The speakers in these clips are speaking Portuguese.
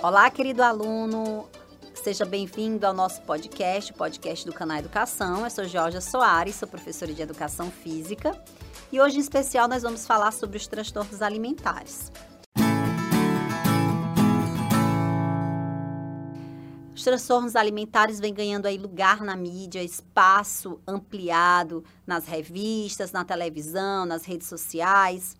Olá, querido aluno. Seja bem-vindo ao nosso podcast, o podcast do canal Educação. Eu sou Georgia Soares, sou professora de Educação Física e hoje, em especial, nós vamos falar sobre os transtornos alimentares. Os transtornos alimentares vêm ganhando aí lugar na mídia, espaço ampliado nas revistas, na televisão, nas redes sociais.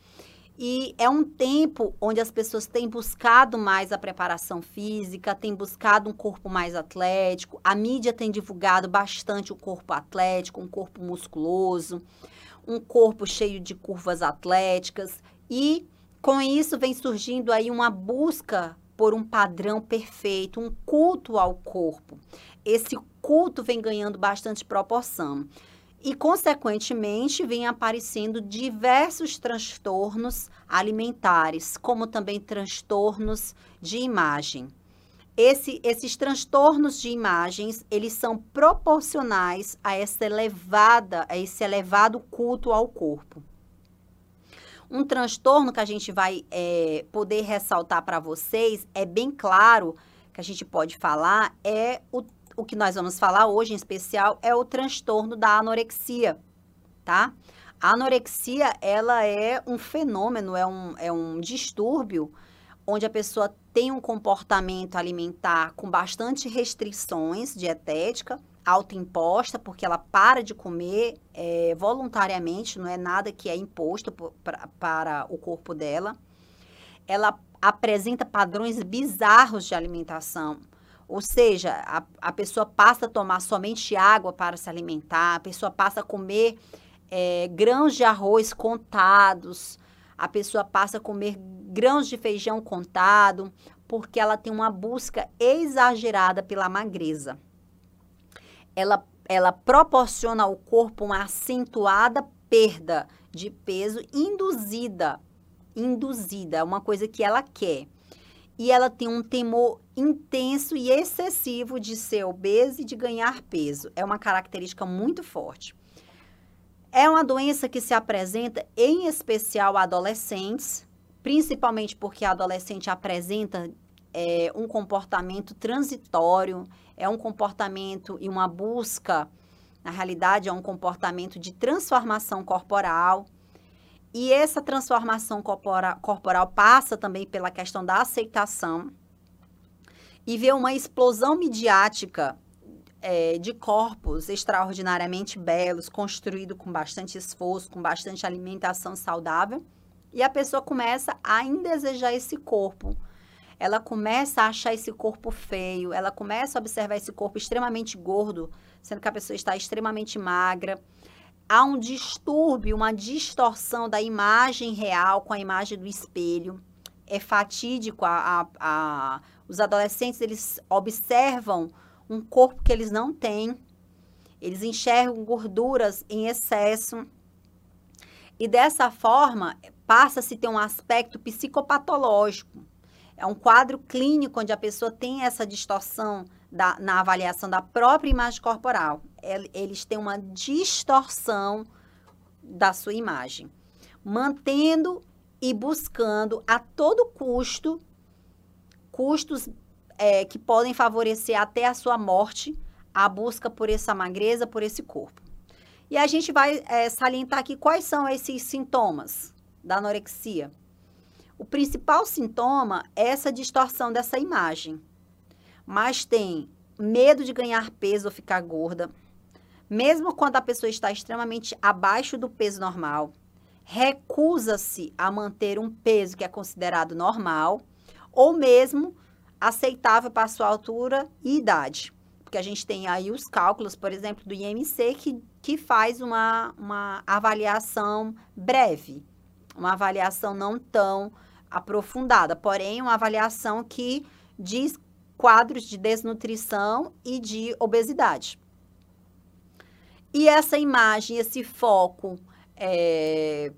E é um tempo onde as pessoas têm buscado mais a preparação física, têm buscado um corpo mais atlético. A mídia tem divulgado bastante o corpo atlético, um corpo musculoso, um corpo cheio de curvas atléticas. E com isso vem surgindo aí uma busca por um padrão perfeito, um culto ao corpo. Esse culto vem ganhando bastante proporção e, consequentemente, vem aparecendo diversos transtornos alimentares, como também transtornos de imagem. Esse, esses transtornos de imagens, eles são proporcionais a essa elevada, a esse elevado culto ao corpo. Um transtorno que a gente vai é, poder ressaltar para vocês, é bem claro que a gente pode falar, é o o que nós vamos falar hoje em especial é o transtorno da anorexia, tá? A anorexia, ela é um fenômeno, é um, é um distúrbio onde a pessoa tem um comportamento alimentar com bastante restrições dietética, autoimposta, porque ela para de comer é, voluntariamente, não é nada que é imposto para o corpo dela. Ela apresenta padrões bizarros de alimentação, ou seja, a, a pessoa passa a tomar somente água para se alimentar, a pessoa passa a comer é, grãos de arroz contados, a pessoa passa a comer grãos de feijão contado, porque ela tem uma busca exagerada pela magreza. Ela, ela proporciona ao corpo uma acentuada perda de peso induzida. Induzida, é uma coisa que ela quer e ela tem um temor intenso e excessivo de ser obesa e de ganhar peso. É uma característica muito forte. É uma doença que se apresenta em especial a adolescentes, principalmente porque a adolescente apresenta é, um comportamento transitório, é um comportamento e uma busca, na realidade, é um comportamento de transformação corporal e essa transformação corpora, corporal passa também pela questão da aceitação e vê uma explosão midiática é, de corpos extraordinariamente belos, construído com bastante esforço, com bastante alimentação saudável, e a pessoa começa a indesejar esse corpo. Ela começa a achar esse corpo feio, ela começa a observar esse corpo extremamente gordo, sendo que a pessoa está extremamente magra há um distúrbio, uma distorção da imagem real com a imagem do espelho. É fatídico. A, a, a, os adolescentes eles observam um corpo que eles não têm. Eles enxergam gorduras em excesso. E dessa forma, passa a se ter um aspecto psicopatológico. É um quadro clínico onde a pessoa tem essa distorção da, na avaliação da própria imagem corporal. Eles têm uma distorção da sua imagem, mantendo e buscando a todo custo custos é, que podem favorecer até a sua morte a busca por essa magreza, por esse corpo. E a gente vai é, salientar aqui quais são esses sintomas da anorexia. O principal sintoma é essa distorção dessa imagem mas tem medo de ganhar peso ou ficar gorda, mesmo quando a pessoa está extremamente abaixo do peso normal, recusa-se a manter um peso que é considerado normal, ou mesmo aceitável para sua altura e idade. Porque a gente tem aí os cálculos, por exemplo, do IMC, que, que faz uma, uma avaliação breve, uma avaliação não tão aprofundada, porém, uma avaliação que diz quadros de desnutrição e de obesidade. E essa imagem, esse foco é,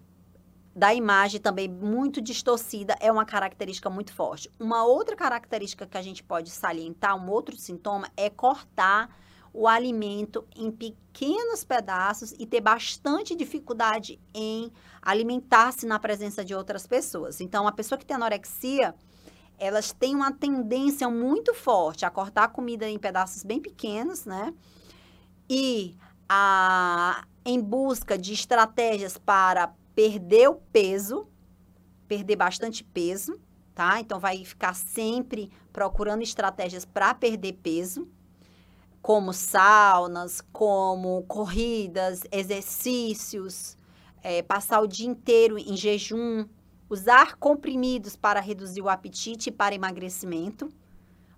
da imagem também muito distorcida é uma característica muito forte. Uma outra característica que a gente pode salientar, um outro sintoma, é cortar o alimento em pequenos pedaços e ter bastante dificuldade em alimentar-se na presença de outras pessoas. Então, a pessoa que tem anorexia, elas têm uma tendência muito forte a cortar a comida em pedaços bem pequenos, né? E a, em busca de estratégias para perder o peso, perder bastante peso, tá? Então vai ficar sempre procurando estratégias para perder peso, como saunas, como corridas, exercícios, é, passar o dia inteiro em jejum, usar comprimidos para reduzir o apetite e para emagrecimento,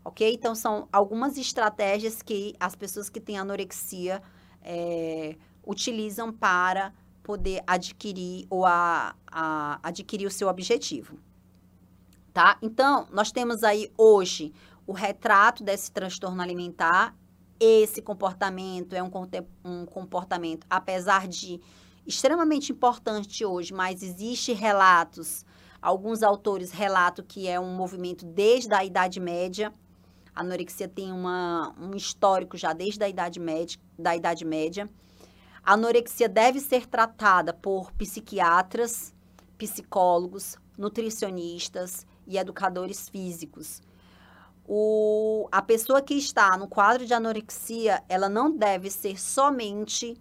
ok? Então, são algumas estratégias que as pessoas que têm anorexia é, utilizam para poder adquirir ou a, a, adquirir o seu objetivo, tá? Então, nós temos aí hoje o retrato desse transtorno alimentar. Esse comportamento é um, um comportamento, apesar de extremamente importante hoje, mas existe relatos, alguns autores relatam que é um movimento desde a Idade Média. A anorexia tem uma, um histórico já desde a Idade Média, da Idade Média. A anorexia deve ser tratada por psiquiatras, psicólogos, nutricionistas e educadores físicos. O, a pessoa que está no quadro de anorexia, ela não deve ser somente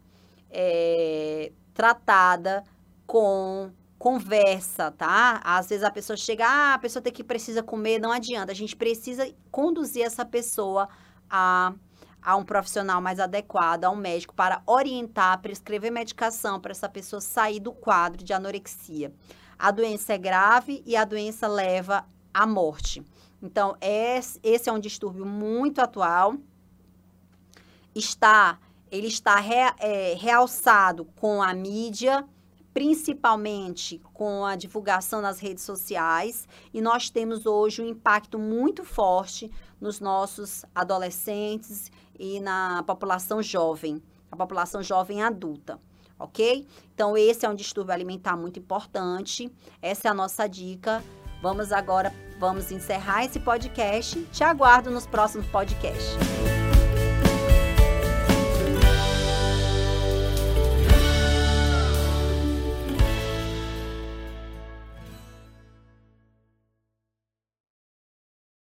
é, tratada com conversa, tá? Às vezes a pessoa chega, ah, a pessoa tem que precisa comer, não adianta. A gente precisa conduzir essa pessoa a, a um profissional mais adequado, a um médico, para orientar, prescrever medicação para essa pessoa sair do quadro de anorexia. A doença é grave e a doença leva à morte. Então, esse é um distúrbio muito atual. Está ele está re, é, realçado com a mídia, principalmente com a divulgação nas redes sociais, e nós temos hoje um impacto muito forte nos nossos adolescentes e na população jovem, a população jovem adulta. Ok? Então, esse é um distúrbio alimentar muito importante. Essa é a nossa dica. Vamos agora, vamos encerrar esse podcast. Te aguardo nos próximos podcasts.